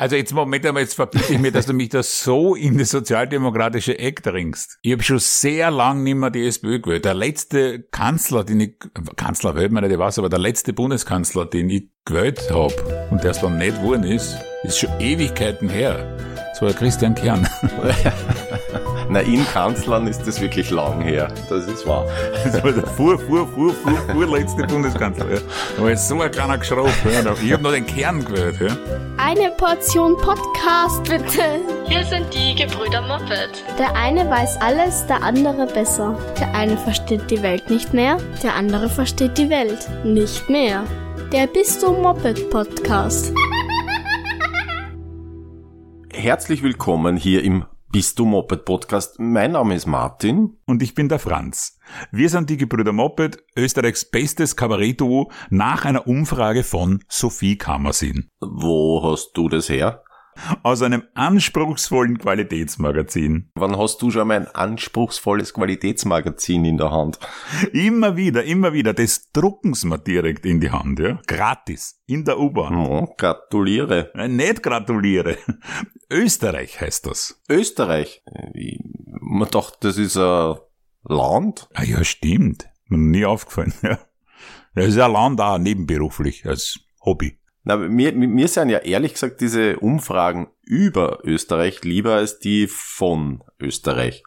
Also jetzt Moment einmal, jetzt verbitte ich mir, dass du mich da so in das sozialdemokratische Eck dringst. Ich habe schon sehr lang nicht mehr die SPÖ gewählt. Der letzte Kanzler, den ich, Kanzler wählt man nicht, was, aber der letzte Bundeskanzler, den ich gewählt habe und der es dann nicht geworden ist, ist schon Ewigkeiten her. Das war Christian Kern. Na, in Kanzlern ist das wirklich lang her. Das ist wahr. Das war der vor, vor, vor, vor, vorletzte Bundeskanzler. Ja. Da war jetzt so ein kleiner Geschraubt. Ja. Ich habe noch den Kern gehört. Ja. Eine Portion Podcast, bitte. Hier sind die Gebrüder Moppet. Der eine weiß alles, der andere besser. Der eine versteht die Welt nicht mehr, der andere versteht die Welt nicht mehr. Der Bist du Moped Podcast. Herzlich willkommen hier im bist du Moped Podcast? Mein Name ist Martin. Und ich bin der Franz. Wir sind die Gebrüder Moped, Österreichs bestes Kabarettduo nach einer Umfrage von Sophie Kammersin. Wo hast du das her? Aus einem anspruchsvollen Qualitätsmagazin. Wann hast du schon mal ein anspruchsvolles Qualitätsmagazin in der Hand? Immer wieder, immer wieder. Das drucken sie mir direkt in die Hand, ja. Gratis. In der U-Bahn. Oh, gratuliere. Äh, nicht gratuliere. Österreich heißt das. Österreich? Man dachte, das ist ein Land. Ah ja, stimmt. Mir nie aufgefallen, ja. Das ist ein Land auch nebenberuflich, als Hobby. Na, mir, mir sind ja ehrlich gesagt diese Umfragen über Österreich lieber als die von Österreich.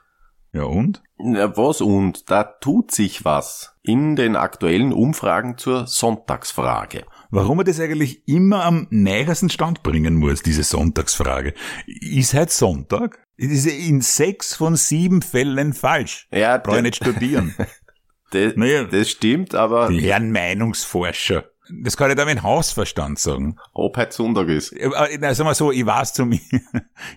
Ja und? Na, was und? Da tut sich was in den aktuellen Umfragen zur Sonntagsfrage. Warum man das eigentlich immer am nähersten Stand bringen muss, diese Sonntagsfrage. Ist heute Sonntag? Ist in sechs von sieben Fällen falsch. Ja, Brauche ich nicht studieren. das, naja, das stimmt, aber... Die Herren Meinungsforscher. Das kann ich da mit Hausverstand sagen. Ob heute Sonntag ist. Na, sagen wir so, ich weiß zum, ich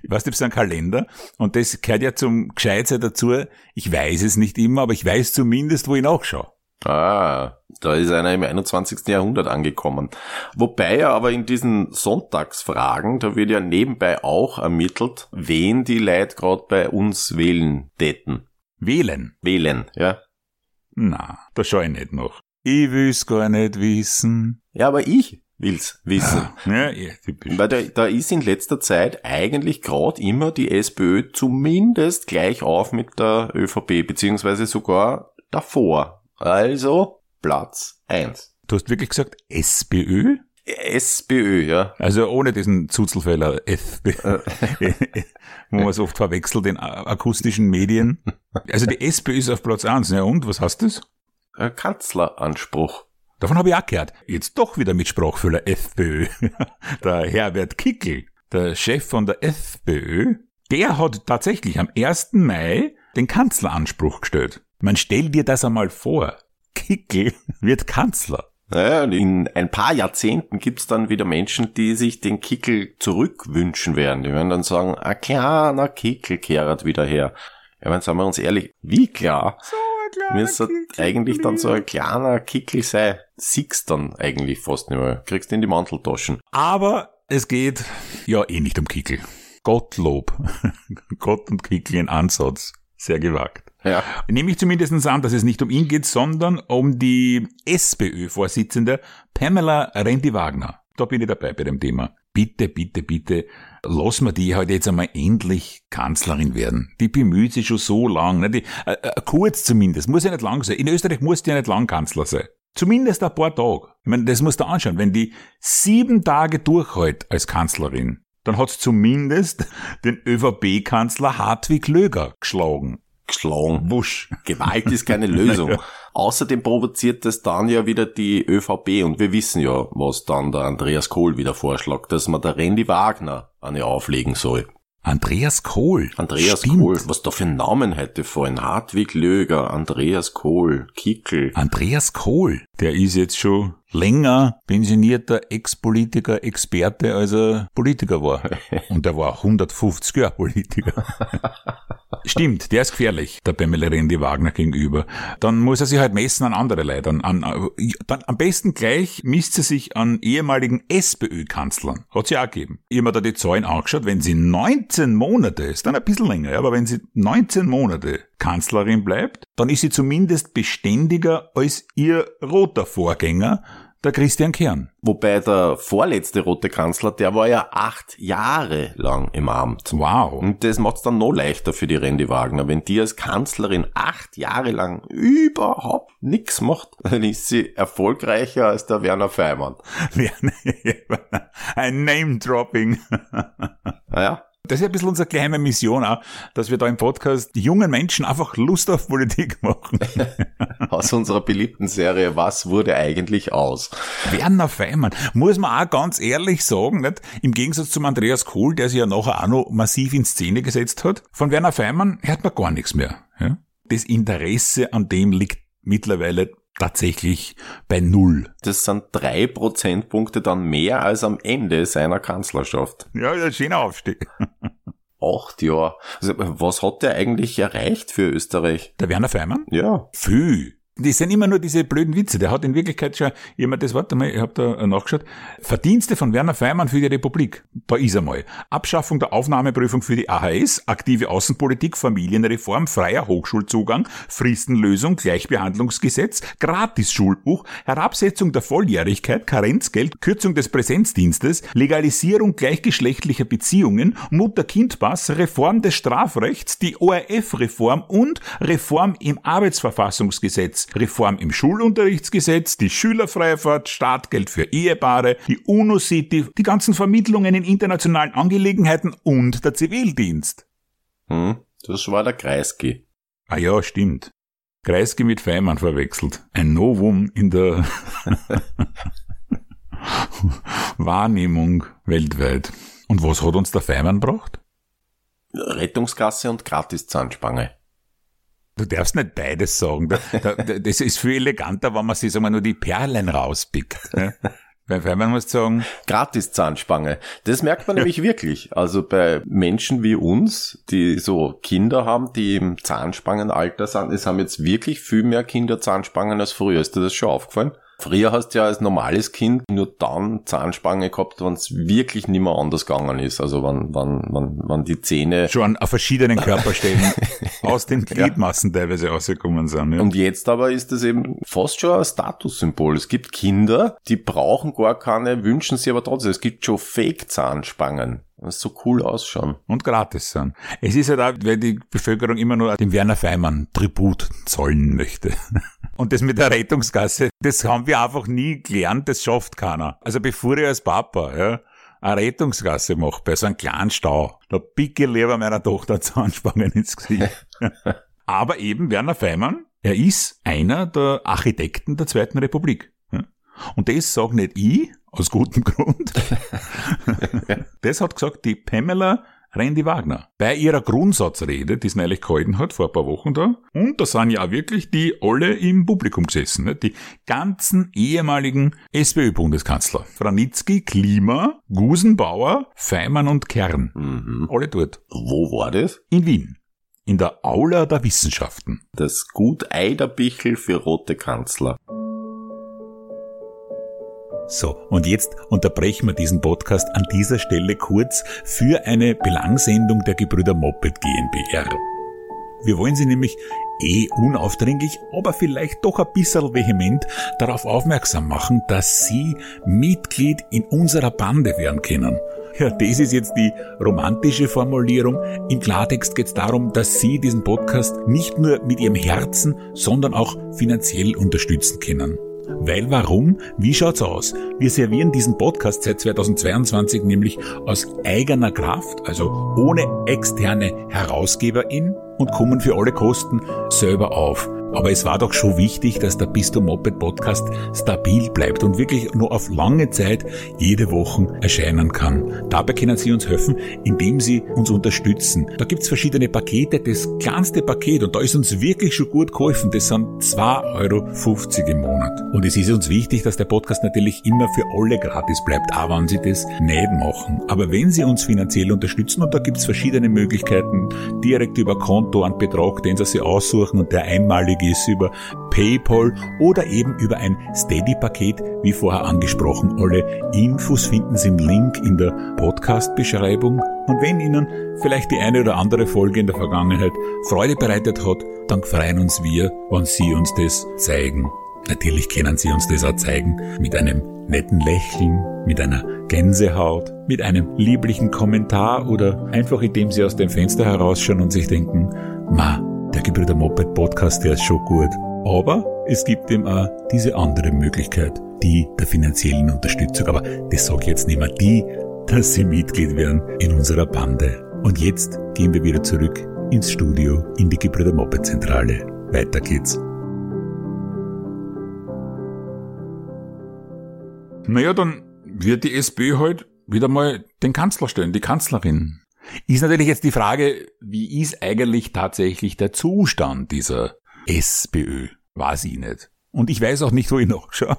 weiß, nicht, ein Kalender und das gehört ja zum Gescheitsein dazu. Ich weiß es nicht immer, aber ich weiß zumindest, wo ich nachschaue. Ah, da ist einer im 21. Jahrhundert angekommen. Wobei ja aber in diesen Sonntagsfragen, da wird ja nebenbei auch ermittelt, wen die Leute gerade bei uns wählen täten. Wählen? Wählen, ja. Na, da schau ich nicht noch. Ich will's gar nicht wissen. Ja, aber ich will's wissen. Ja, ja typisch. Weil da, da ist in letzter Zeit eigentlich gerade immer die SPÖ zumindest gleich auf mit der ÖVP, beziehungsweise sogar davor. Also Platz eins. Du hast wirklich gesagt SPÖ? SPÖ, ja. Also ohne diesen Zuzelfehler SPÖ, wo man es oft verwechselt in akustischen Medien. Also die SPÖ ist auf Platz eins. Ja und, was heißt das? Kanzleranspruch. Davon habe ich auch gehört. Jetzt doch wieder mit Sprachfüller FPÖ. der Herbert Kickel, der Chef von der FPÖ, der hat tatsächlich am 1. Mai den Kanzleranspruch gestellt. Man stell dir das einmal vor. Kickel wird Kanzler. Naja, in ein paar Jahrzehnten gibt's dann wieder Menschen, die sich den Kickel zurückwünschen werden. Die werden dann sagen, ein kleiner Kickel kehrt wieder her. Ja, meine, sagen wir uns ehrlich, wie klar? So Müsste eigentlich dann so ein kleiner Kickel sein. Siehst dann eigentlich fast nicht mehr. Kriegst in die Manteltaschen. Aber es geht ja eh nicht um Kickel. Gottlob. Gott und Kickel in Ansatz. Sehr gewagt. Ja. Nehme ich zumindest an, dass es nicht um ihn geht, sondern um die SPÖ-Vorsitzende Pamela Rendi-Wagner. Da bin ich dabei bei dem Thema. Bitte, bitte, bitte, lass mir die heute jetzt einmal endlich Kanzlerin werden. Die bemüht sich schon so lang. Ne? Die, äh, äh, kurz zumindest, muss ja nicht lang sein. In Österreich muss die ja nicht lang Kanzler sein. Zumindest ein paar Tage. Ich meine, das musst du anschauen. Wenn die sieben Tage durchhält als Kanzlerin, dann hat's zumindest den ÖVP-Kanzler Hartwig Löger geschlagen geschlagen. Wusch. Gewalt ist keine Lösung. ja. Außerdem provoziert das dann ja wieder die ÖVP und wir wissen ja, was dann der Andreas Kohl wieder vorschlägt, dass man der Randy Wagner eine auflegen soll. Andreas Kohl. Andreas Stimmt. Kohl. Was da für Namen heute vorhin? Hartwig Löger, Andreas Kohl, Kickel. Andreas Kohl. Der ist jetzt schon länger pensionierter Ex-Politiker, Experte, als er Politiker war. Und der war 150 Jahre Politiker. Stimmt, der ist gefährlich, der Pamela Rendi Wagner gegenüber. Dann muss er sich halt messen an andere Leute. An, an, dann am besten gleich misst sie sich an ehemaligen SPÖ-Kanzlern. Hat sie auch gegeben. Ich habe mir da die Zahlen angeschaut, wenn sie 19 Monate, ist dann ein bisschen länger, aber wenn sie 19 Monate Kanzlerin bleibt, dann ist sie zumindest beständiger als ihr roter Vorgänger, der Christian Kern. Wobei der vorletzte rote Kanzler, der war ja acht Jahre lang im Amt. Wow. Und das macht's dann noch leichter für die Randy Wagner. Wenn die als Kanzlerin acht Jahre lang überhaupt nichts macht, dann ist sie erfolgreicher als der Werner Feimann. Ein Name-Dropping. Naja, Das ist ein bisschen unsere geheime Mission auch, dass wir da im Podcast jungen Menschen einfach Lust auf Politik machen. aus unserer beliebten Serie Was wurde eigentlich aus? Werner Feimann, muss man auch ganz ehrlich sagen, nicht? im Gegensatz zum Andreas Kohl, der sich ja nachher auch noch massiv in Szene gesetzt hat, von Werner Feimann hört man gar nichts mehr. Ja? Das Interesse an dem liegt mittlerweile tatsächlich bei Null. Das sind drei Prozentpunkte dann mehr als am Ende seiner Kanzlerschaft. Ja, ein schöner Aufstieg. Acht Jahre. Also, was hat der eigentlich erreicht für Österreich? Der Werner Feimann? Ja, Viel. Das sind immer nur diese blöden Witze. Der hat in Wirklichkeit schon, jemand das Wort einmal, ich habe da nachgeschaut, Verdienste von Werner Feimann für die Republik. Da ist er mal. Abschaffung der Aufnahmeprüfung für die AHS, aktive Außenpolitik, Familienreform, freier Hochschulzugang, Fristenlösung, Gleichbehandlungsgesetz, Gratis-Schulbuch, Herabsetzung der Volljährigkeit, Karenzgeld, Kürzung des Präsenzdienstes, Legalisierung gleichgeschlechtlicher Beziehungen, Mutter-Kind-Pass, Reform des Strafrechts, die ORF-Reform und Reform im Arbeitsverfassungsgesetz, Reform im Schulunterrichtsgesetz, die Schülerfreifahrt, Startgeld für Ehepaare, die UNO-City, die ganzen Vermittlungen in internationalen Angelegenheiten und der Zivildienst. hm, das war der Kreisky. Ah ja, stimmt. Kreisky mit Feimann verwechselt. Ein Novum in der Wahrnehmung weltweit. Und was hat uns der Feimann gebracht? Rettungsgasse und Gratis-Zahnspange. Du darfst nicht beides sagen. Da, da, da- das ist viel eleganter, wenn man sich sagen wir, nur die Perlen rauspickt. Ne? Bei Feimann muss sagen, Gratis-Zahnspange. Das merkt man nämlich wirklich. Also bei Menschen wie uns, die so Kinder haben, die im Zahnspangenalter sind, es haben jetzt wirklich viel mehr Kinder Zahnspangen als früher. Ist dir das schon aufgefallen? Früher hast du ja als normales Kind nur dann Zahnspange gehabt, wenn es wirklich nicht mehr anders gegangen ist. Also wenn, wenn, wenn, wenn die Zähne schon auf verschiedenen Körperstellen aus den Gliedmassen teilweise rausgekommen sind. Ja. Und jetzt aber ist das eben fast schon ein Statussymbol. Es gibt Kinder, die brauchen gar keine, wünschen sie aber trotzdem. Es gibt schon Fake-Zahnspangen. Das so cool ausschauen. und gratis sind. Es ist halt auch, weil die Bevölkerung immer nur dem Werner Feimann Tribut zollen möchte. Und das mit der Rettungsgasse, das haben wir einfach nie gelernt, das schafft keiner. Also bevor ich als Papa, ja, eine Rettungsgasse mache bei so einem kleinen Stau, da picke ich lieber meiner Tochter Zahnspangen ins Gesicht. Aber eben Werner Feimann, er ist einer der Architekten der Zweiten Republik. ja. Und das sage nicht ich, aus gutem Grund. Das hat gesagt die Pamela Randy Wagner. Bei ihrer Grundsatzrede, die sie neulich gehalten hat, vor ein paar Wochen da. Und da sind ja auch wirklich die alle im Publikum gesessen. Ne? Die ganzen ehemaligen SPÖ-Bundeskanzler. Franitzky, Klima, Gusenbauer, Feimann und Kern. Mhm. Alle dort. Wo war das? In Wien. In der Aula der Wissenschaften. Das Gut Eiderbichel für rote Kanzler. So, und jetzt unterbrechen wir diesen Podcast an dieser Stelle kurz für eine Belangsendung der Gebrüder Moped GmbR. Wir wollen Sie nämlich eh unaufdringlich, aber vielleicht doch ein bisschen vehement darauf aufmerksam machen, dass Sie Mitglied in unserer Bande werden können. Ja, das ist jetzt die romantische Formulierung. Im Klartext geht es darum, dass Sie diesen Podcast nicht nur mit Ihrem Herzen, sondern auch finanziell unterstützen können. Weil warum? Wie schaut's aus? Wir servieren diesen Podcast seit 2022 nämlich aus eigener Kraft, also ohne externe Herausgeberin und kommen für alle Kosten selber auf. Aber es war doch schon wichtig, dass der Pisto Moped Podcast stabil bleibt und wirklich nur auf lange Zeit jede Woche erscheinen kann. Dabei können Sie uns helfen, indem Sie uns unterstützen. Da gibt's verschiedene Pakete. Das kleinste Paket, und da ist uns wirklich schon gut geholfen, das sind 2,50 Euro im Monat. Und es ist uns wichtig, dass der Podcast natürlich immer für alle gratis bleibt, auch wenn Sie das nicht machen. Aber wenn Sie uns finanziell unterstützen, und da gibt's verschiedene Möglichkeiten, direkt über Konto einen Betrag, den Sie sich aussuchen und der einmalig ist, über PayPal oder eben über ein Steady-Paket, wie vorher angesprochen. Alle Infos finden Sie im Link in der Podcast-Beschreibung. Und wenn Ihnen vielleicht die eine oder andere Folge in der Vergangenheit Freude bereitet hat, dann freuen uns wir, wenn Sie uns das zeigen. Natürlich können sie uns das auch zeigen mit einem netten Lächeln, mit einer Gänsehaut, mit einem lieblichen Kommentar oder einfach indem sie aus dem Fenster herausschauen und sich denken, ma, Gebrüder Moped Podcast, der ist schon gut. Aber es gibt eben auch diese andere Möglichkeit, die der finanziellen Unterstützung. Aber das sage ich jetzt nicht mehr. Die, dass Sie Mitglied werden in unserer Bande. Und jetzt gehen wir wieder zurück ins Studio in die Gebrüder Moped Zentrale. Weiter geht's. Naja, dann wird die SPÖ halt wieder mal den Kanzler stellen, die Kanzlerin. Ist natürlich jetzt die Frage, wie ist eigentlich tatsächlich der Zustand dieser SPÖ? Weiß ich nicht. Und ich weiß auch nicht, wo ich nachschaue.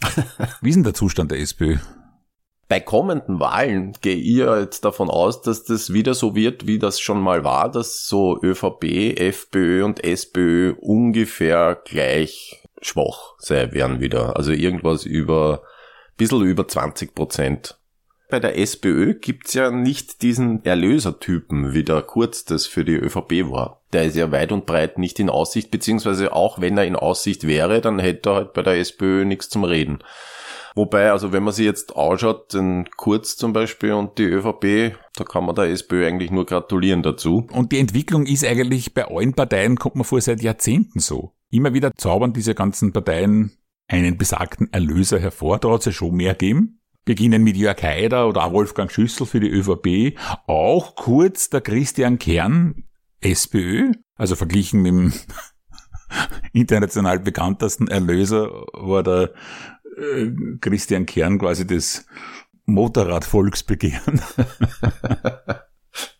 wie ist denn der Zustand der SPÖ? Bei kommenden Wahlen gehe ich jetzt davon aus, dass das wieder so wird, wie das schon mal war, dass so ÖVP, FPÖ und SPÖ ungefähr gleich schwach sein werden wieder. Also irgendwas über, bisschen über 20 Prozent. Bei der SPÖ gibt's ja nicht diesen Erlösertypen, wie der Kurz das für die ÖVP war. Der ist ja weit und breit nicht in Aussicht, beziehungsweise auch wenn er in Aussicht wäre, dann hätte er halt bei der SPÖ nichts zum Reden. Wobei, also wenn man sich jetzt anschaut, den Kurz zum Beispiel und die ÖVP, da kann man der SPÖ eigentlich nur gratulieren dazu. Und die Entwicklung ist eigentlich bei allen Parteien, kommt man vor, seit Jahrzehnten so. Immer wieder zaubern diese ganzen Parteien einen besagten Erlöser hervor. Da hat es ja schon mehr gegeben. Beginnen mit Jörg Haider oder auch Wolfgang Schüssel für die ÖVP. Auch kurz der Christian Kern, SPÖ. Also verglichen mit dem international bekanntesten Erlöser war der äh, Christian Kern quasi das Motorradvolksbegehren.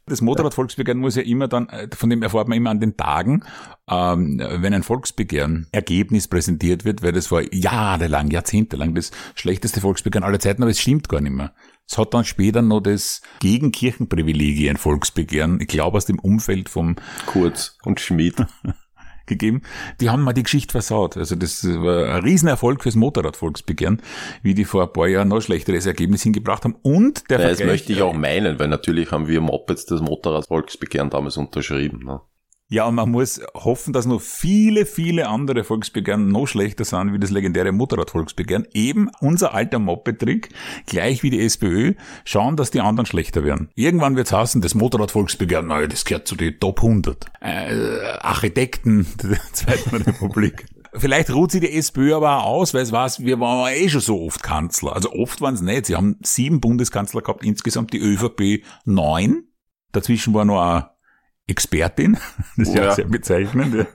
Das Motorradvolksbegehren muss ja immer dann, äh, von dem erfahrt man immer an den Tagen, ähm, wenn ein Volksbegehren Ergebnis präsentiert wird, weil das war jahrelang, jahrzehntelang das schlechteste Volksbegehren aller Zeiten, aber es stimmt gar nicht mehr. Es hat dann später noch das Gegenkirchenprivilegien Volksbegehren, ich glaube aus dem Umfeld vom Kurz und Schmidt gegeben. Die haben mal die Geschichte versaut. Also das war ein Riesenerfolg fürs Motorradvolksbegehren, wie die vor ein paar Jahren noch schlechteres Ergebnis hingebracht haben. Und der ja, Das möchte ich auch meinen, weil natürlich haben wir Mopeds das Motorradvolksbegehren damals unterschrieben. Ne? Ja, und man muss hoffen, dass noch viele, viele andere Volksbegehren noch schlechter sind wie das legendäre Motorradvolksbegehren. Eben unser alter Moped-Trick, gleich wie die SPÖ, schauen, dass die anderen schlechter werden. Irgendwann wird's heißen, das Motorradvolksbegehren, naja, das gehört zu den Top 100. Äh, Architekten der Zweiten Republik. Vielleicht ruht sie die SPÖ aber auch aus, weil es weiß, wir waren eh schon so oft Kanzler. Also oft waren es nicht. Sie haben sieben Bundeskanzler gehabt, insgesamt die ÖVP neun. Dazwischen war noch ein Expertin. Das ist oh, ja, sehr bezeichnend.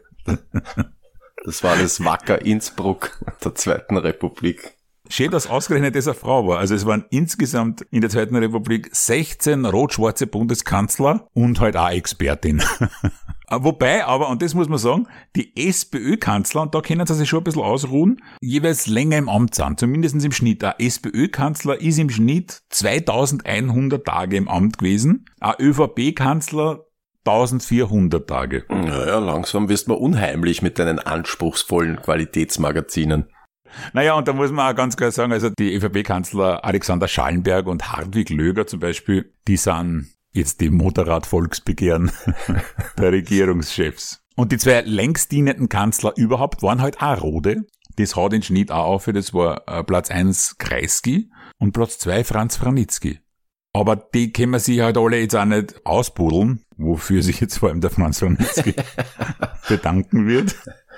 Das war das Wacker Innsbruck der Zweiten Republik. Schön, dass ausgerechnet das eine Frau war. Also es waren insgesamt in der Zweiten Republik 16 rot-schwarze Bundeskanzler und halt auch Expertin. Wobei aber, und das muss man sagen, die SPÖ-Kanzler, und da können sie sich schon ein bisschen ausruhen, jeweils länger im Amt sind, zumindest im Schnitt. Ein SPÖ-Kanzler ist im Schnitt 2100 Tage im Amt gewesen. Ein ÖVP-Kanzler 1400 Tage. Naja, langsam wirst man unheimlich mit deinen anspruchsvollen Qualitätsmagazinen. Naja, und da muss man auch ganz klar sagen, also die ÖVP-Kanzler Alexander Schallenberg und Hartwig Löger zum Beispiel, die sind jetzt die Motorradvolksbegehren der Regierungschefs. Und die zwei längst dienenden Kanzler überhaupt waren halt auch Rode. Das hat den Schnitt auch auf, das war äh, Platz eins Kreisky und Platz zwei Franz Franitzky. Aber die können sich halt alle jetzt auch nicht ausbuddeln, wofür sich jetzt vor allem der Franz Ronitzky bedanken wird.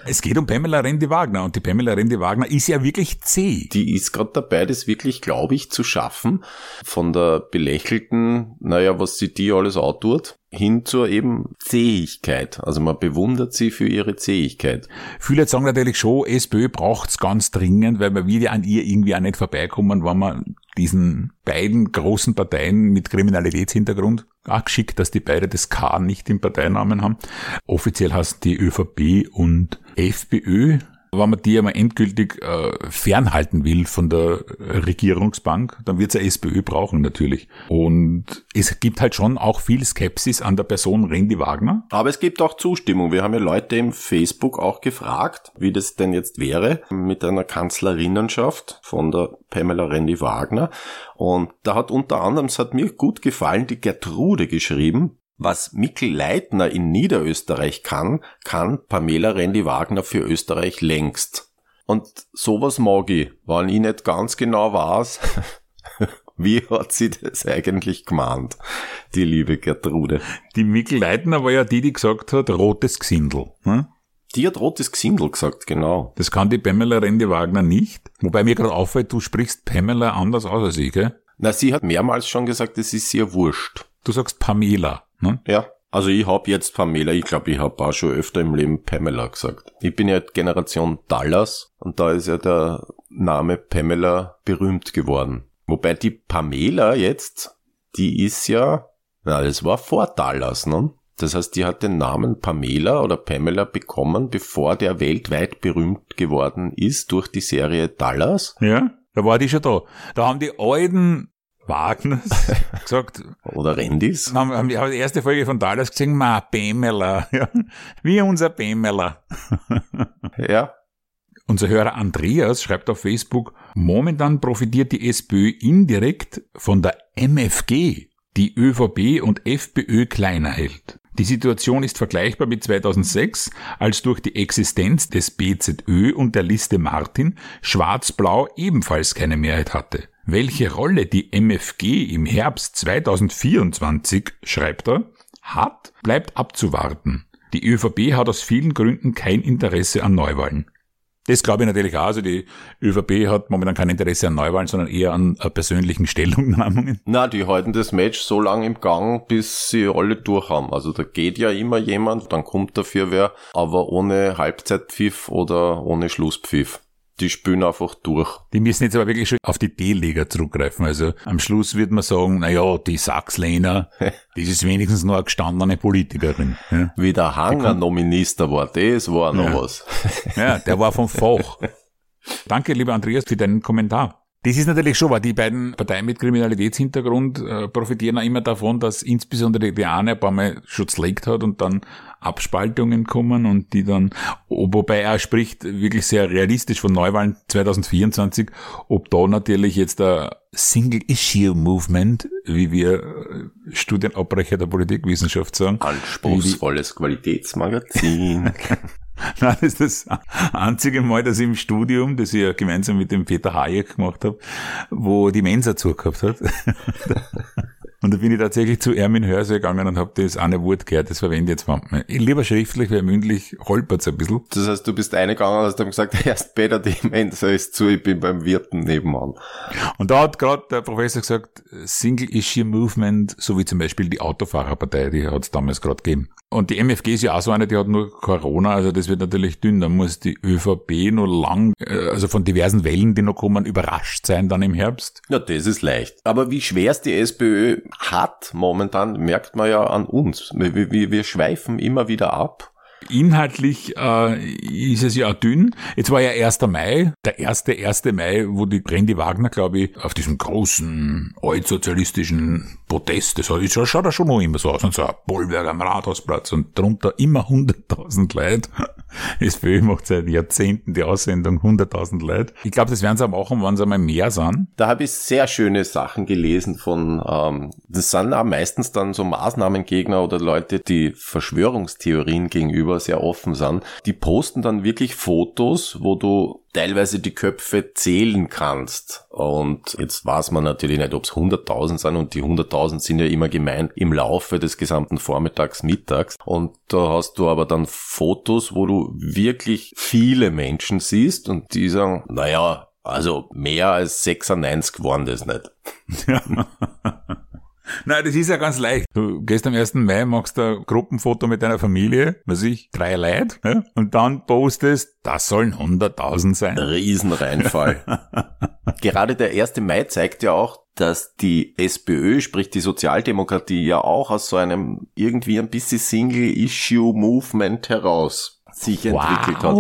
Es geht um Pamela Rendi-Wagner und die Pamela Rendi-Wagner ist ja wirklich zäh. Die ist gerade dabei, das wirklich, glaube ich, zu schaffen. Von der belächelten, naja, was sie die alles outdoort, hin zur eben Zähigkeit. Also man bewundert sie für ihre Zähigkeit. Viele sagen natürlich schon, SPÖ braucht's ganz dringend, weil man will ja an ihr irgendwie auch nicht vorbeikommen, wenn man diesen beiden großen Parteien mit Kriminalitätshintergrund auch geschickt, dass die beide das K nicht im Parteinamen haben. Offiziell heißt die ÖVP und FPÖ wenn man die einmal endgültig äh, fernhalten will von der Regierungsbank, dann wird es eine SPÖ brauchen natürlich. Und es gibt halt schon auch viel Skepsis an der Person Randy Wagner. Aber es gibt auch Zustimmung. Wir haben ja Leute im Facebook auch gefragt, wie das denn jetzt wäre mit einer Kanzlerinnenschaft von der Pamela Randy Wagner. Und da hat unter anderem, es hat mir gut gefallen, die Gertrude geschrieben, was Mikkel Leitner in Niederösterreich kann, kann Pamela Rendi Wagner für Österreich längst. Und sowas mag ich, weil ich nicht ganz genau weiß, wie hat sie das eigentlich gemeint, die liebe Gertrude. Die Mikkel Leitner war ja die, die gesagt hat, rotes Gesindel. Hm? Die hat rotes Gesindel gesagt, genau. Das kann die Pamela Rendi-Wagner nicht. Wobei mir gerade auffällt, du sprichst Pamela anders aus als ich, gell? Na, sie hat mehrmals schon gesagt, es ist ihr wurscht. Du sagst Pamela. Ne? Ja. Also ich hab jetzt Pamela, ich glaube, ich hab auch schon öfter im Leben Pamela gesagt. Ich bin ja Generation Dallas und da ist ja der Name Pamela berühmt geworden. Wobei die Pamela jetzt, die ist ja, na, das war vor Dallas, ne? Das heißt, die hat den Namen Pamela oder Pamela bekommen, bevor der weltweit berühmt geworden ist durch die Serie Dallas. Ja, da war die schon da. Da haben die alten Wagners gesagt, Oder Rendis. haben, haben die, haben die erste Folge von Dallas gesehen, ma, Pamela, ja, wie unser Pamela. Ja. Unser Hörer Andreas schreibt auf Facebook, momentan profitiert die SPÖ indirekt von der MFG, die ÖVP und FPÖ kleiner hält. Die Situation ist vergleichbar mit 2006, als durch die Existenz des BZÖ und der Liste Martin Schwarz-Blau ebenfalls keine Mehrheit hatte. Welche Rolle die MFG im Herbst 2024, schreibt er, hat, bleibt abzuwarten. Die ÖVP hat aus vielen Gründen kein Interesse an Neuwahlen. Das glaube ich natürlich auch. Also die ÖVP hat momentan kein Interesse an Neuwahlen, sondern eher an äh, persönlichen Stellungnahmungen. Na, die halten das Match so lange im Gang, bis sie alle durch haben. Also da geht ja immer jemand, dann kommt dafür wer, aber ohne Halbzeitpfiff oder ohne Schlusspfiff. Die spülen einfach durch. Die müssen jetzt aber wirklich schon auf die D-Liga zurückgreifen. Also am Schluss wird man sagen, na ja, die Sachs-Lehner, das ist wenigstens noch eine gestandene Politikerin. Ja, Wie der Hanger noch Minister war, das war noch Ja. was. ja der war vom Fach. Danke, lieber Andreas, für deinen Kommentar. Das ist natürlich schon, weil die beiden Parteien mit Kriminalitätshintergrund äh, profitieren auch immer davon, dass insbesondere die eine ein paar Mal schon zerlegt hat und dann Abspaltungen kommen und die dann, wobei er spricht wirklich sehr realistisch von Neuwahlen 2024, ob da natürlich jetzt der Single-Issue-Movement, wie wir äh, Studienabbrecher der Politikwissenschaft sagen, Anspruchsvolles Qualitätsmagazin. Nein, das ist das einzige Mal, dass ich im Studium, das ich ja gemeinsam mit dem Peter Hayek gemacht habe, wo die Mensa zugehabt hat. Und da bin ich tatsächlich zu Ermin Hörse gegangen und habe das eine Wort gehört, das verwende ich jetzt manchmal. Lieber schriftlich, weil mündlich holpert's ein bisschen. Das heißt, du bist eingegangen und hast dann gesagt, erst Peter, die Mensa ist zu, ich bin beim Wirten nebenan. Und da hat gerade der Professor gesagt, Single-Issue-Movement, so wie zum Beispiel die Autofahrerpartei, die hat's damals gerade gegeben. Und die MFG ist ja auch so eine, die hat nur Corona, also das wird natürlich dünn. Da muss die ÖVP noch lang, äh, also von diversen Wellen, die noch kommen, überrascht sein dann im Herbst. Ja, das ist leicht. Aber wie schwer es die SPÖ hat momentan, merkt man ja an uns. Wir, wir, wir schweifen immer wieder ab. Inhaltlich äh, ist es ja dünn. Jetzt war ja 1. Mai, der erste 1. Mai, wo die Brandy Wagner, glaube ich, auf diesem großen altsozialistischen Protest, das hat- das schaut ja schon noch immer so aus, und so ein Bollwerk am Rathausplatz und drunter immer 100.000 Leute. SPÖ macht seit Jahrzehnten die Aussendung 100.000 Leute. Ich glaube, das werden sie auch machen, wenn sie einmal mehr sind. Da habe ich sehr schöne Sachen gelesen von, ähm, das sind auch meistens dann so Maßnahmengegner oder Leute, die Verschwörungstheorien gegenüber sehr offen sind. Die posten dann wirklich Fotos, wo du teilweise die Köpfe zählen kannst. Und jetzt weiß man natürlich nicht, ob es 100.000 sind und die 100.000 sind ja immer gemeint im Laufe des gesamten Vormittags, Mittags. Und da hast du aber dann Fotos, wo du wirklich viele Menschen siehst und die sagen, naja, also mehr als 96 waren das nicht. Nein, das ist ja ganz leicht. Du gehst am 1. Mai, machst ein Gruppenfoto mit deiner Familie, was ich, drei Leute, ja, und dann postest, das sollen 100.000 sein. Riesenreinfall. Gerade der 1. Mai zeigt ja auch, dass die SPÖ, sprich die Sozialdemokratie, ja auch aus so einem irgendwie ein bisschen Single-Issue-Movement heraus sich entwickelt hat.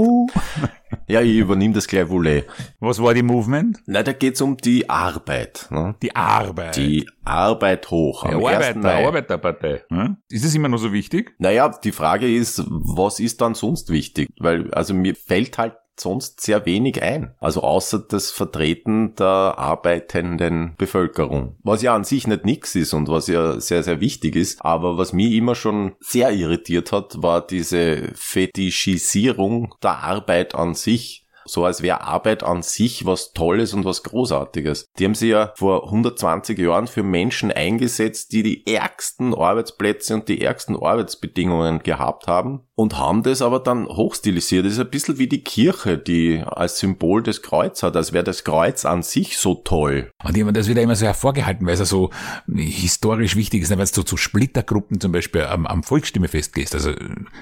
Ja, ich übernehme das gleich wohl. Was war die Movement? Na, da geht's um die Arbeit. Ne? Die Arbeit. Die Arbeit hoch. die Am 1. Arbeiter. Arbeiterpartei. Ja? Ist das immer noch so wichtig? Naja, die Frage ist, was ist dann sonst wichtig? Weil, also mir fällt halt sonst sehr wenig ein. Also außer das Vertreten der arbeitenden Bevölkerung. Was ja an sich nicht nix ist und was ja sehr, sehr wichtig ist. Aber was mich immer schon sehr irritiert hat, war diese Fetischisierung der Arbeit an sich. So als wäre Arbeit an sich was Tolles und was Großartiges. Die haben sich ja vor 120 Jahren für Menschen eingesetzt, die die ärgsten Arbeitsplätze und die ärgsten Arbeitsbedingungen gehabt haben und haben das aber dann hochstilisiert. Das ist ein bisschen wie die Kirche, die als Symbol des Kreuz hat, als wäre das Kreuz an sich so toll. Und jemand das wird immer so hervorgehalten, weil es ja so historisch wichtig ist, weil du zu Splittergruppen zum Beispiel am, am Volksstimmefest gehst. Also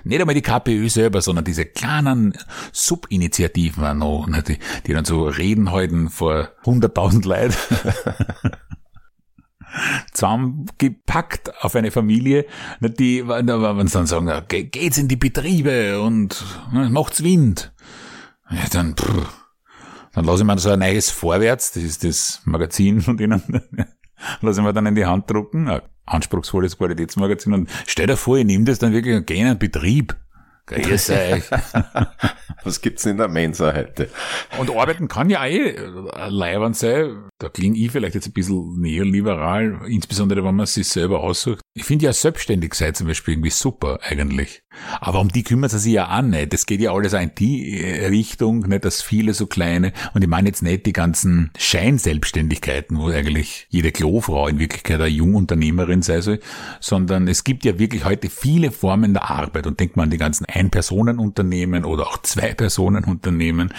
nicht einmal die KPÖ selber, sondern diese kleinen Subinitiativen noch, ne, die, die dann so Reden halten vor 100.000 Leuten. zusammengepackt auf eine Familie, ne, die, wenn sie dann sagen, geht's in die Betriebe und ne, macht's Wind. Ja, dann, pff, dann lasse ich mir so ein neues Vorwärts, das ist das Magazin von denen, lasse ich mir dann in die Hand drucken, ein anspruchsvolles Qualitätsmagazin und stell dir vor, ich nehme das dann wirklich und gehe in einen Betrieb. Grüß euch. Was gibt's in der Mensa heute? Und arbeiten kann ja eh leibend sein. Da klinge ich vielleicht jetzt ein bisschen neoliberal, insbesondere wenn man sich selber aussucht. Ich finde ja selbstständig sein zum Beispiel irgendwie super eigentlich. Aber um die kümmert sie sich ja auch nicht. Das geht ja alles auch in die Richtung, nicht dass viele so kleine, und ich meine jetzt nicht die ganzen Scheinselbstständigkeiten, wo eigentlich jede Klofrau in Wirklichkeit eine Jungunternehmerin sei soll, sondern es gibt ja wirklich heute viele Formen der Arbeit und denkt man an die ganzen Ein-Personen-Unternehmen oder auch Zwei-Personen-Unternehmen,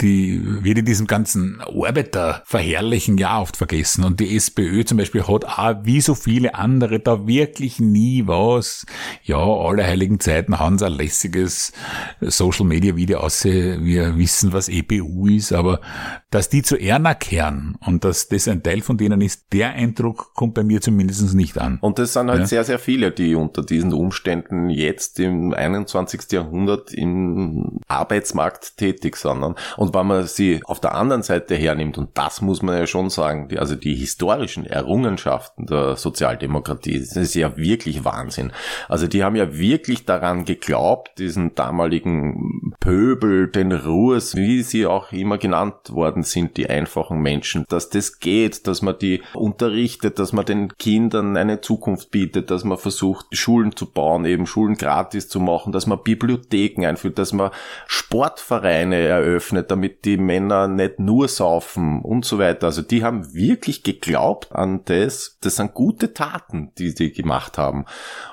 die wird in diesem ganzen Arbeiterverherrlichen ja oft vergessen. Und die SPÖ zum Beispiel hat auch wie so viele andere da wirklich nie was. Ja, alle heiligen Zeiten haben sie ein lässiges Social Media Video aus. Wir wissen, was EPU ist, aber dass die zu Erna kehren und dass das ein Teil von denen ist, der Eindruck kommt bei mir zumindest nicht an. Und das sind halt ja? sehr, sehr viele, die unter diesen Umständen jetzt im 21. Jahrhundert im Arbeitsmarkt tätig sind. Und wenn man sie auf der anderen Seite hernimmt, und das muss man ja schon sagen, die, also die historischen Errungenschaften der Sozialdemokratie, das ist ja wirklich Wahnsinn. Also die haben ja wirklich daran geglaubt, diesen damaligen Pöbel, den Ruhes, wie sie auch immer genannt worden sind, die einfachen Menschen, dass das geht, dass man die unterrichtet, dass man den Kindern eine Zukunft bietet, dass man versucht, Schulen zu bauen, eben Schulen gratis zu machen, dass man Bibliotheken einführt, dass man Sportvereine eröffnet, damit die Männer nicht nur saufen und so weiter. Also die haben wirklich geglaubt an das. Das sind gute Taten, die die gemacht haben.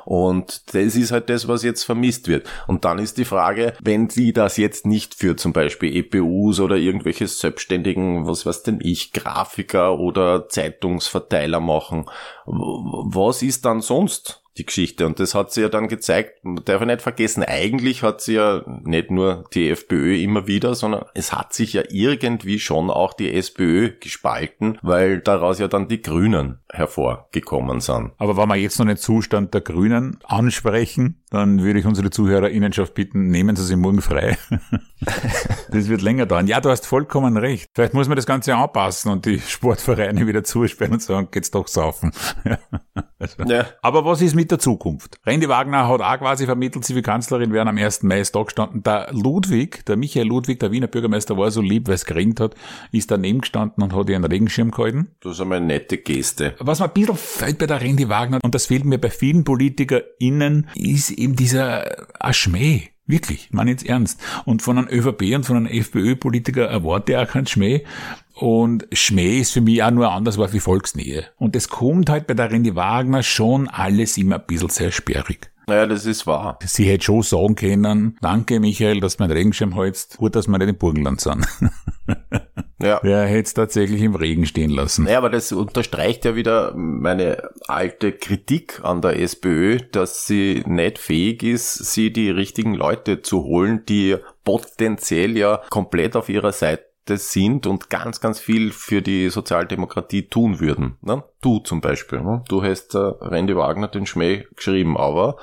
Und das ist halt das, was jetzt vermisst wird. Und dann ist die Frage, wenn sie das jetzt nicht für zum Beispiel EPUs oder irgendwelche Selbstständigen, was weiß denn ich, Grafiker oder Zeitungsverteiler machen, was ist dann sonst? die Geschichte. Und das hat sie ja dann gezeigt, man darf ja nicht vergessen, eigentlich hat sie ja nicht nur die FPÖ immer wieder, sondern es hat sich ja irgendwie schon auch die SPÖ gespalten, weil daraus ja dann die Grünen hervorgekommen sind. Aber wenn wir jetzt noch den Zustand der Grünen ansprechen, dann würde ich unsere ZuhörerInnenschaft bitten, nehmen Sie sich morgen frei. das wird länger dauern. Ja, du hast vollkommen recht. Vielleicht muss man das Ganze anpassen und die Sportvereine wieder zusperren und sagen, geht's doch saufen. also. ja. Aber was ist mit der Zukunft? Randy Wagner hat auch quasi vermittelt, sie wie Kanzlerin wären am 1. Mai da gestanden. Der Ludwig, der Michael Ludwig, der Wiener Bürgermeister, war so lieb, weil es geregnet hat, ist daneben gestanden und hat ihren Regenschirm gehalten. Das ist einmal eine nette Geste. Was mir ein bisschen fällt bei der Randy Wagner, und das fehlt mir bei vielen PolitikerInnen, ist eben dieser Schmäh. Wirklich, ich meine jetzt ernst. Und von einem ÖVP und von einem FPÖ-Politiker erwarte ich auch keinen Schmäh. Und Schmäh ist für mich auch nur anders war wie Volksnähe. Und das kommt halt bei der Randy Wagner schon alles immer ein bisschen sehr sperrig. Naja, das ist wahr. Sie hätte schon sagen können, danke Michael, dass mein Regenschirm hältst, gut, dass wir nicht im Burgenland sind. Ja. Wer hätte es tatsächlich im Regen stehen lassen? Naja, aber das unterstreicht ja wieder meine alte Kritik an der SPÖ, dass sie nicht fähig ist, sie die richtigen Leute zu holen, die potenziell ja komplett auf ihrer Seite sind und ganz, ganz viel für die Sozialdemokratie tun würden. Ne? Du zum Beispiel. Ne? Du hast äh, Randy Wagner den Schmäh geschrieben, aber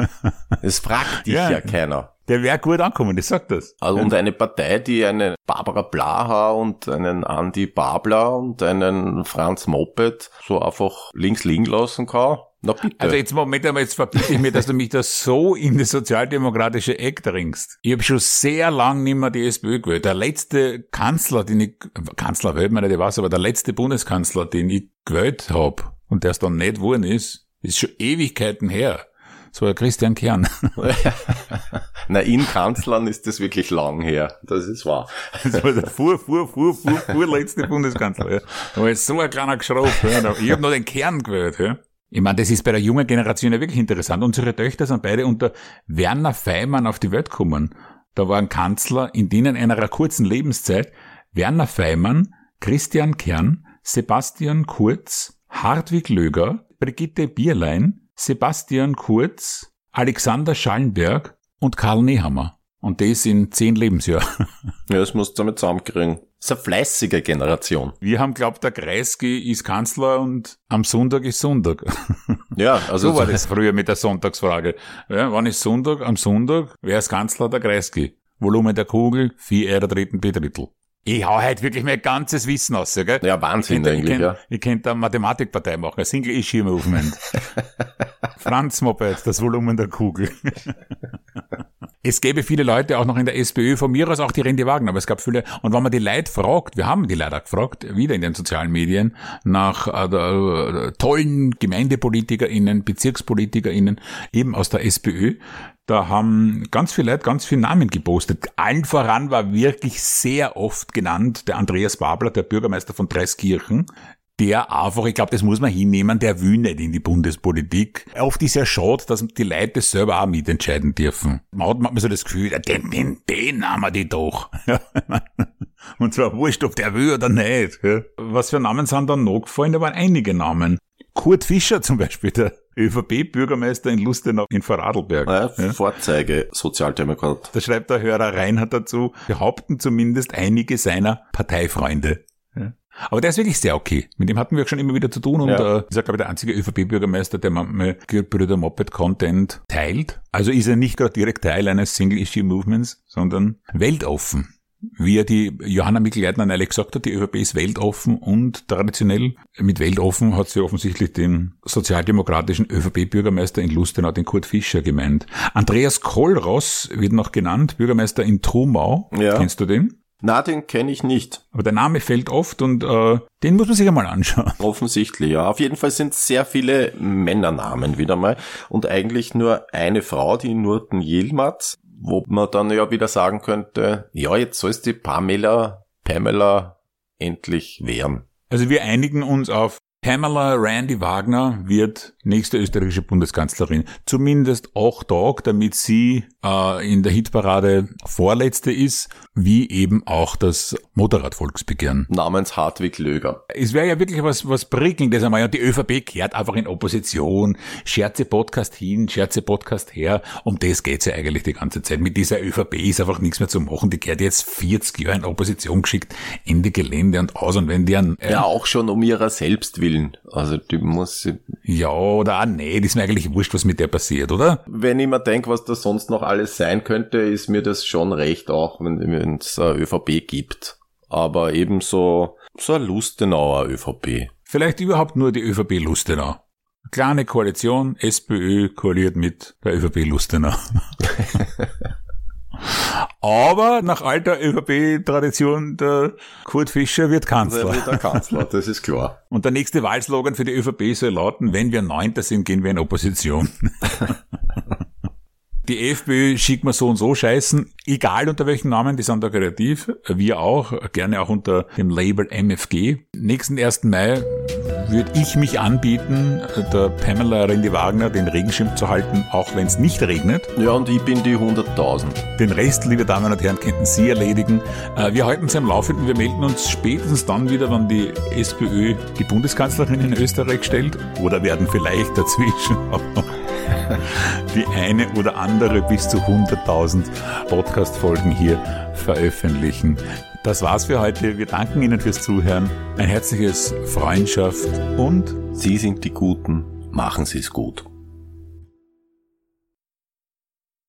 es fragt dich ja, ja keiner. Der wäre gut ankommen, ich sag das. Also und eine Partei, die eine Barbara Blaha und einen Andy Babler und einen Franz Moped so einfach links liegen lassen kann, na bitte. Also jetzt Moment einmal, jetzt verbiete ich mir, dass du mich da so in das sozialdemokratische Eck dringst. Ich habe schon sehr lang nicht mehr die SPÖ gewählt. Der letzte Kanzler, den ich, Kanzler wählt man nicht, was, aber der letzte Bundeskanzler, den ich gewählt habe und der es dann nicht geworden ist, ist schon Ewigkeiten her. so ein Christian Kern. Na, in Kanzlern ist das wirklich lang her. Das ist wahr. Das war der vor, vor, vor, vor, vorletzte Bundeskanzler. Ja. Da war jetzt so ein kleiner Geschraub. Ja. Ich habe noch den Kern gewählt. Ja. Ich meine, das ist bei der jungen Generation ja wirklich interessant. Unsere Töchter sind beide unter Werner Feimann auf die Welt gekommen. Da war ein Kanzler, in denen einer kurzen Lebenszeit Werner Feimann, Christian Kern, Sebastian Kurz, Hartwig Löger, Brigitte Bierlein, Sebastian Kurz, Alexander Schallenberg und Karl Nehammer. Und das in zehn Lebensjahren. Ja, das musst du damit zusammenkriegen. Ist eine fleißige Generation. Wir haben glaubt, der Kreisky ist Kanzler und am Sonntag ist Sonntag. Ja, also So war das früher mit der Sonntagsfrage. Ja, wann ist Sonntag? Am Sonntag. Wer ist Kanzler? Der Kreisky. Volumen der Kugel, vier Äder dritten Drittel. Ich hau heute wirklich mein ganzes Wissen aus, gell? Ja, Wahnsinn eigentlich, ich ja. könnte, Ich könnte eine Mathematikpartei machen, ein Single Issue Movement. Franz Moped, das Volumen der Kugel. es gäbe viele Leute auch noch in der SPÖ, von mir aus auch die Randy Wagner, aber es gab viele, und wenn man die Leute fragt, wir haben die leider gefragt, wieder in den sozialen Medien, nach äh, äh, tollen GemeindepolitikerInnen, BezirkspolitikerInnen, eben aus der SPÖ, da haben ganz viele Leute ganz viele Namen gepostet. Allen voran war wirklich sehr oft genannt der Andreas Babler, der Bürgermeister von Dreiskirchen, der einfach, ich glaube, das muss man hinnehmen, der will nicht in die Bundespolitik. Oft ist ja schade, dass die Leute das selber auch mitentscheiden dürfen. Man hat manchmal so das Gefühl, den, den, den nehmen wir die doch. Und zwar wurscht, ob der will oder nicht. Was für Namen sind dann noch gefallen? Da waren einige Namen. Kurt Fischer zum Beispiel, der ÖVP-Bürgermeister in Lustenau in Vorarlberg. Ja, Vorzeige Sozialdemokrat. Da schreibt der Hörer Reinhard dazu, behaupten zumindest einige seiner Parteifreunde. Aber der ist wirklich sehr okay. Mit dem hatten wir auch schon immer wieder zu tun und Ja. äh, ist ja, glaube ich, der einzige ÖVP-Bürgermeister, der manchmal Brüder Moped-Content teilt. Also ist er nicht gerade direkt Teil eines Single-Issue-Movements, sondern weltoffen. Wie ja die Johanna Mikl-Leitner neulich gesagt hat, die ÖVP ist weltoffen und traditionell mit weltoffen hat sie offensichtlich den sozialdemokratischen ÖVP-Bürgermeister in Lustenau, den Kurt Fischer, gemeint. Andreas Kollross wird noch genannt, Bürgermeister in Trumau. Ja. Kennst du den? Na, den kenne ich nicht. Aber der Name fällt oft und äh, den muss man sich einmal anschauen. Offensichtlich, ja. Auf jeden Fall sind sehr viele Männernamen wieder mal und eigentlich nur eine Frau, die Nurten Yilmaz, wo man dann ja wieder sagen könnte, ja, jetzt soll es die Pamela, Pamela endlich wehren. Also wir einigen uns auf Pamela Randy Wagner wird nächste österreichische Bundeskanzlerin. Zumindest acht Tage, damit sie äh, in der Hitparade vorletzte ist, wie eben auch das Motorradvolksbegehren. Namens Hartwig Löger. Es wäre ja wirklich was, was Prickelndes einmal. Ja, die ÖVP kehrt einfach in Opposition. Scherze Podcast hin, Scherze Podcast her. Um das geht's ja eigentlich die ganze Zeit. Mit dieser ÖVP ist einfach nichts mehr zu machen. Die kehrt jetzt 40 Jahre in Opposition geschickt, Ende Gelände und aus. Und wenn die an, äh, Ja, auch schon um ihrer selbst willen. Also die muss, ja oder auch nee, das ist mir eigentlich wurscht, was mit der passiert, oder? wenn ich mir denke, was da sonst noch alles sein könnte, ist mir das schon recht, auch wenn es äh, ÖVP gibt. Aber ebenso so eine Lustenauer ÖVP. Vielleicht überhaupt nur die ÖVP Lustenau. Kleine Koalition, SPÖ koaliert mit der ÖVP Lustenau. Aber nach alter ÖVP-Tradition, der Kurt Fischer wird Der Kanzler. wird der Kanzler, das ist klar. Und der nächste Wahlslogan für die ÖVP soll lauten, wenn wir Neunter sind, gehen wir in Opposition. Die FPÖ schickt man so und so scheißen, egal unter welchen Namen, die sind da kreativ, wir auch, gerne auch unter dem Label MFG. Nächsten 1. Mai würde ich mich anbieten, der Pamela Rendi Wagner den Regenschirm zu halten, auch wenn es nicht regnet. Ja, und ich bin die 100.000. Den Rest, liebe Damen und Herren, könnten Sie erledigen. Äh, Wir halten Sie am Laufenden. Wir melden uns spätestens dann wieder, wenn die SPÖ die Bundeskanzlerin in Österreich stellt. Oder werden vielleicht dazwischen auch noch die eine oder andere bis zu 100.000 Podcast-Folgen hier veröffentlichen. Das war's für heute. Wir danken Ihnen fürs Zuhören. Ein herzliches Freundschaft und Sie sind die Guten, machen Sie es gut.